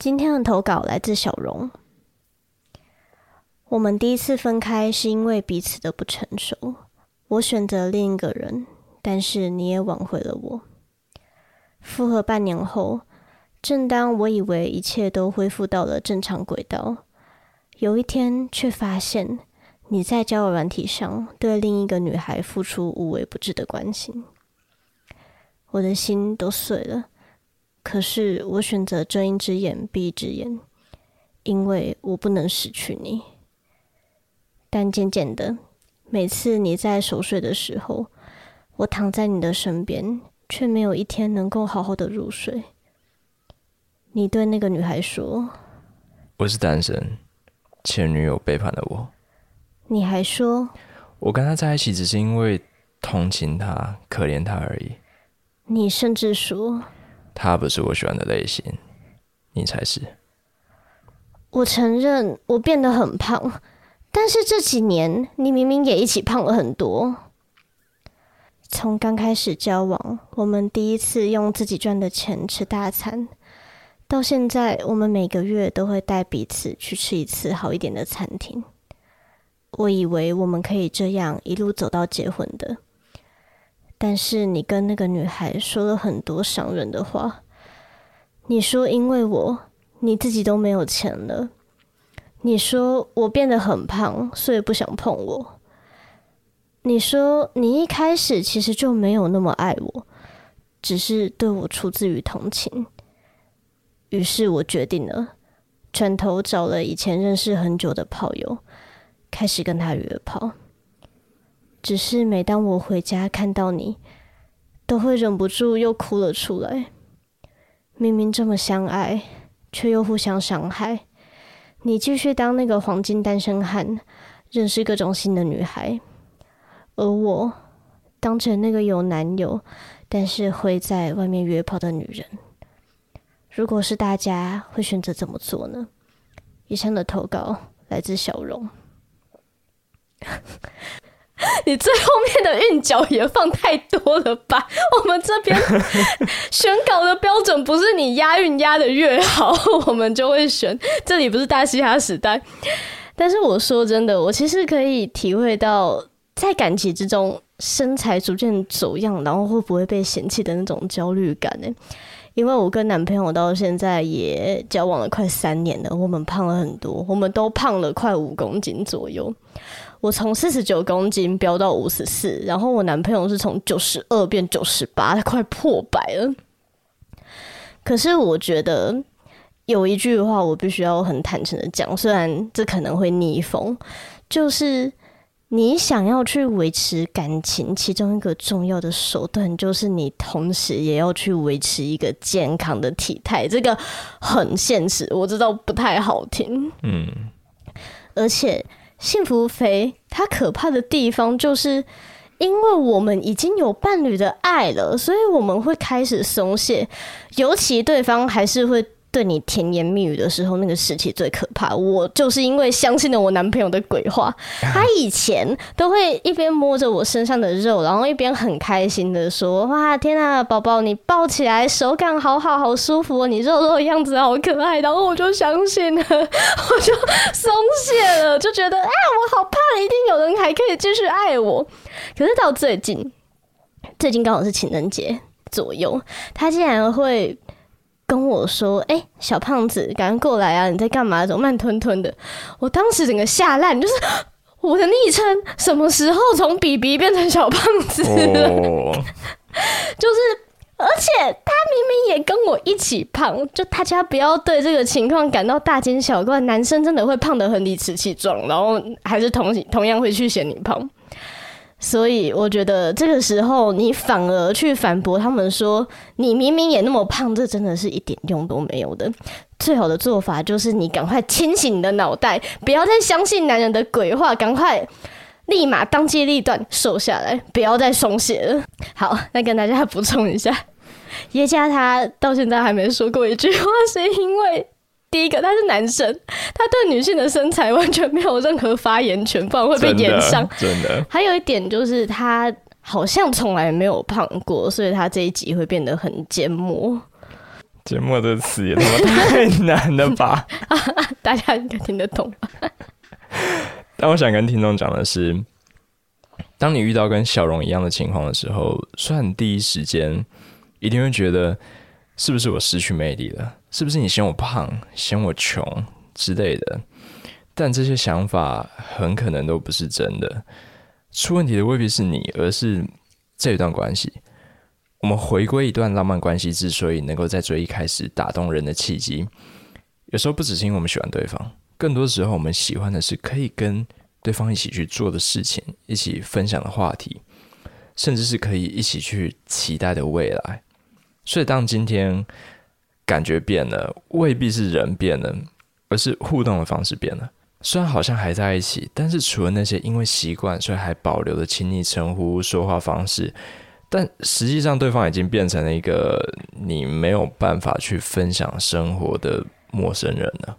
今天的投稿来自小荣。我们第一次分开是因为彼此的不成熟，我选择另一个人，但是你也挽回了我。复合半年后，正当我以为一切都恢复到了正常轨道，有一天却发现你在交友软体上对另一个女孩付出无微不至的关心，我的心都碎了。可是我选择睁一只眼闭一只眼，因为我不能失去你。但渐渐的，每次你在熟睡的时候，我躺在你的身边，却没有一天能够好好的入睡。你对那个女孩说：“我是单身，前女友背叛了我。”你还说：“我跟她在一起只是因为同情她、可怜她而已。”你甚至说：“他不是我喜欢的类型，你才是。”我承认我变得很胖。但是这几年，你明明也一起胖了很多。从刚开始交往，我们第一次用自己赚的钱吃大餐，到现在，我们每个月都会带彼此去吃一次好一点的餐厅。我以为我们可以这样一路走到结婚的，但是你跟那个女孩说了很多伤人的话。你说因为我，你自己都没有钱了。你说我变得很胖，所以不想碰我。你说你一开始其实就没有那么爱我，只是对我出自于同情。于是我决定了，转头找了以前认识很久的炮友，开始跟他约炮。只是每当我回家看到你，都会忍不住又哭了出来。明明这么相爱，却又互相伤害。你继续当那个黄金单身汉，认识各种新的女孩，而我当成那个有男友，但是会在外面约炮的女人。如果是大家，会选择怎么做呢？以上的投稿来自小荣。你最后面的韵脚也放太多了吧？我们这边 选稿的标准不是你押韵押的越好，我们就会选。这里不是大嘻哈时代，但是我说真的，我其实可以体会到在感情之中身材逐渐走样，然后会不会被嫌弃的那种焦虑感呢？因为我跟男朋友到现在也交往了快三年了，我们胖了很多，我们都胖了快五公斤左右。我从四十九公斤飙到五十四，然后我男朋友是从九十二变九十八，他快破百了。可是我觉得有一句话我必须要很坦诚的讲，虽然这可能会逆风，就是你想要去维持感情，其中一个重要的手段就是你同时也要去维持一个健康的体态，这个很现实，我知道不太好听，嗯，而且。幸福肥，它可怕的地方就是，因为我们已经有伴侣的爱了，所以我们会开始松懈，尤其对方还是会。对你甜言蜜语的时候，那个时期最可怕。我就是因为相信了我男朋友的鬼话，他以前都会一边摸着我身上的肉，然后一边很开心的说：“哇，天啊，宝宝，你抱起来手感好好，好舒服哦，你肉肉的样子好可爱。”然后我就相信了，我就松懈了，就觉得啊，我好怕，一定有人还可以继续爱我。可是到最近，最近刚好是情人节左右，他竟然会。跟我说：“哎、欸，小胖子，赶快过来啊！你在干嘛？怎么慢吞吞的？”我当时整个吓烂，就是 我的昵称什么时候从 BB 变成小胖子 就是，而且他明明也跟我一起胖，就大家不要对这个情况感到大惊小怪。男生真的会胖得很理直气壮，然后还是同同样会去嫌你胖。所以我觉得这个时候你反而去反驳他们说，你明明也那么胖，这真的是一点用都没有的。最好的做法就是你赶快清醒你的脑袋，不要再相信男人的鬼话，赶快立马当机立断瘦下来，不要再松懈了。好，那跟大家补充一下，耶加他到现在还没说过一句话，是因为。第一个，他是男生，他对女性的身材完全没有任何发言权，不然会被演上。真的。还有一点就是，他好像从来没有胖过，所以他这一集会变得很缄默。缄默这个词也他妈太难了吧？大家应该听得懂吧？但我想跟听众讲的是，当你遇到跟小荣一样的情况的时候，虽然第一时间一定会觉得是不是我失去魅力了，是不是你嫌我胖、嫌我穷之类的，但这些想法很可能都不是真的。出问题的未必是你，而是这一段关系。我们回归一段浪漫关系，之所以能够在最一开始打动人的契机，有时候不只是因为我们喜欢对方，更多时候我们喜欢的是可以跟对方一起去做的事情，一起分享的话题，甚至是可以一起去期待的未来。所以，当今天感觉变了，未必是人变了，而是互动的方式变了。虽然好像还在一起，但是除了那些因为习惯所以还保留的亲昵称呼、说话方式。但实际上，对方已经变成了一个你没有办法去分享生活的陌生人了。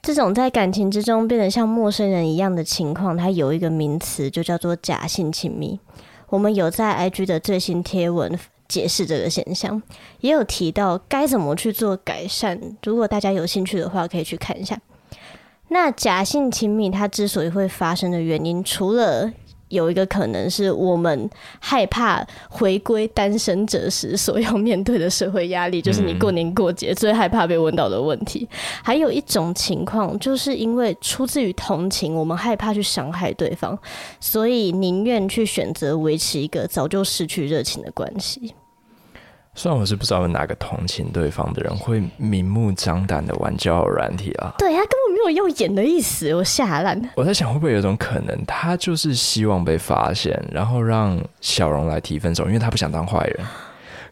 这种在感情之中变得像陌生人一样的情况，它有一个名词，就叫做假性亲密。我们有在 IG 的最新贴文解释这个现象，也有提到该怎么去做改善。如果大家有兴趣的话，可以去看一下。那假性亲密它之所以会发生的原因，除了有一个可能是我们害怕回归单身者时所要面对的社会压力，就是你过年过节最害怕被问到的问题。还有一种情况，就是因为出自于同情，我们害怕去伤害对方，所以宁愿去选择维持一个早就失去热情的关系。虽然我是不知道有哪个同情对方的人会明目张胆的玩交友软体啊，对，他根本没有要演的意思，我吓烂。我在想会不会有一种可能，他就是希望被发现，然后让小荣来提分手，因为他不想当坏人。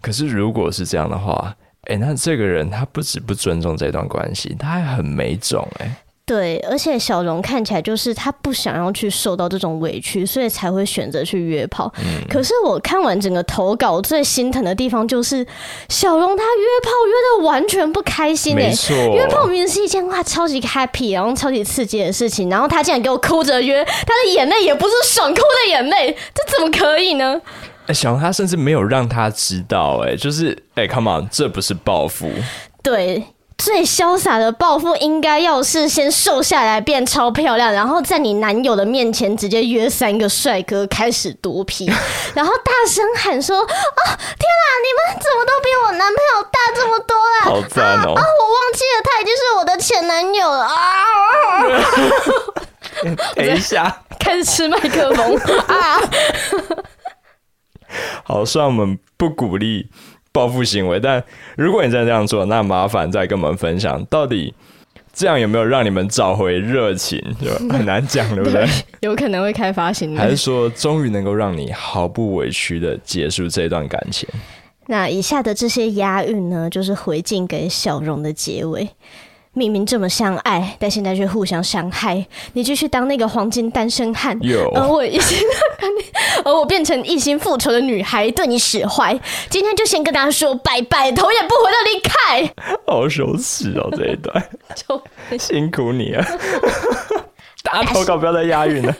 可是如果是这样的话，哎、欸，那这个人他不止不尊重这段关系，他还很没种哎、欸。对，而且小荣看起来就是他不想要去受到这种委屈，所以才会选择去约炮。嗯、可是我看完整个投稿，最心疼的地方就是小荣他约炮约的完全不开心哎、约炮明明是一件哇超级 happy，然后超级刺激的事情，然后他竟然给我哭着约，他的眼泪也不是爽哭的眼泪，这怎么可以呢？哎，小荣他甚至没有让他知道、欸，哎，就是哎，come on，这不是报复，对。最潇洒的报复应该要是先瘦下来变超漂亮，然后在你男友的面前直接约三个帅哥开始毒品，然后大声喊说：“啊、哦，天啊，你们怎么都比我男朋友大这么多啦？好赞哦！啊，我忘记了，他已经是我的前男友了啊！” 等一下，开始吃麦克风啊！好，虽然我们不鼓励。报复行为，但如果你真的这样做，那麻烦再跟我们分享，到底这样有没有让你们找回热情？就很难讲，对不对？有可能会开发新的，还是说终于能够让你毫不委屈的结束这段感情？那以下的这些押韵呢，就是回敬给小荣的结尾。明明这么相爱，但现在却互相伤害。你继续当那个黄金单身汉，而我一心，而我变成一心复仇的女孩，对你使坏。今天就先跟大家说拜拜，头也不回的离开。好羞耻哦，这一段，就辛苦你了。大家投稿不要再押韵了。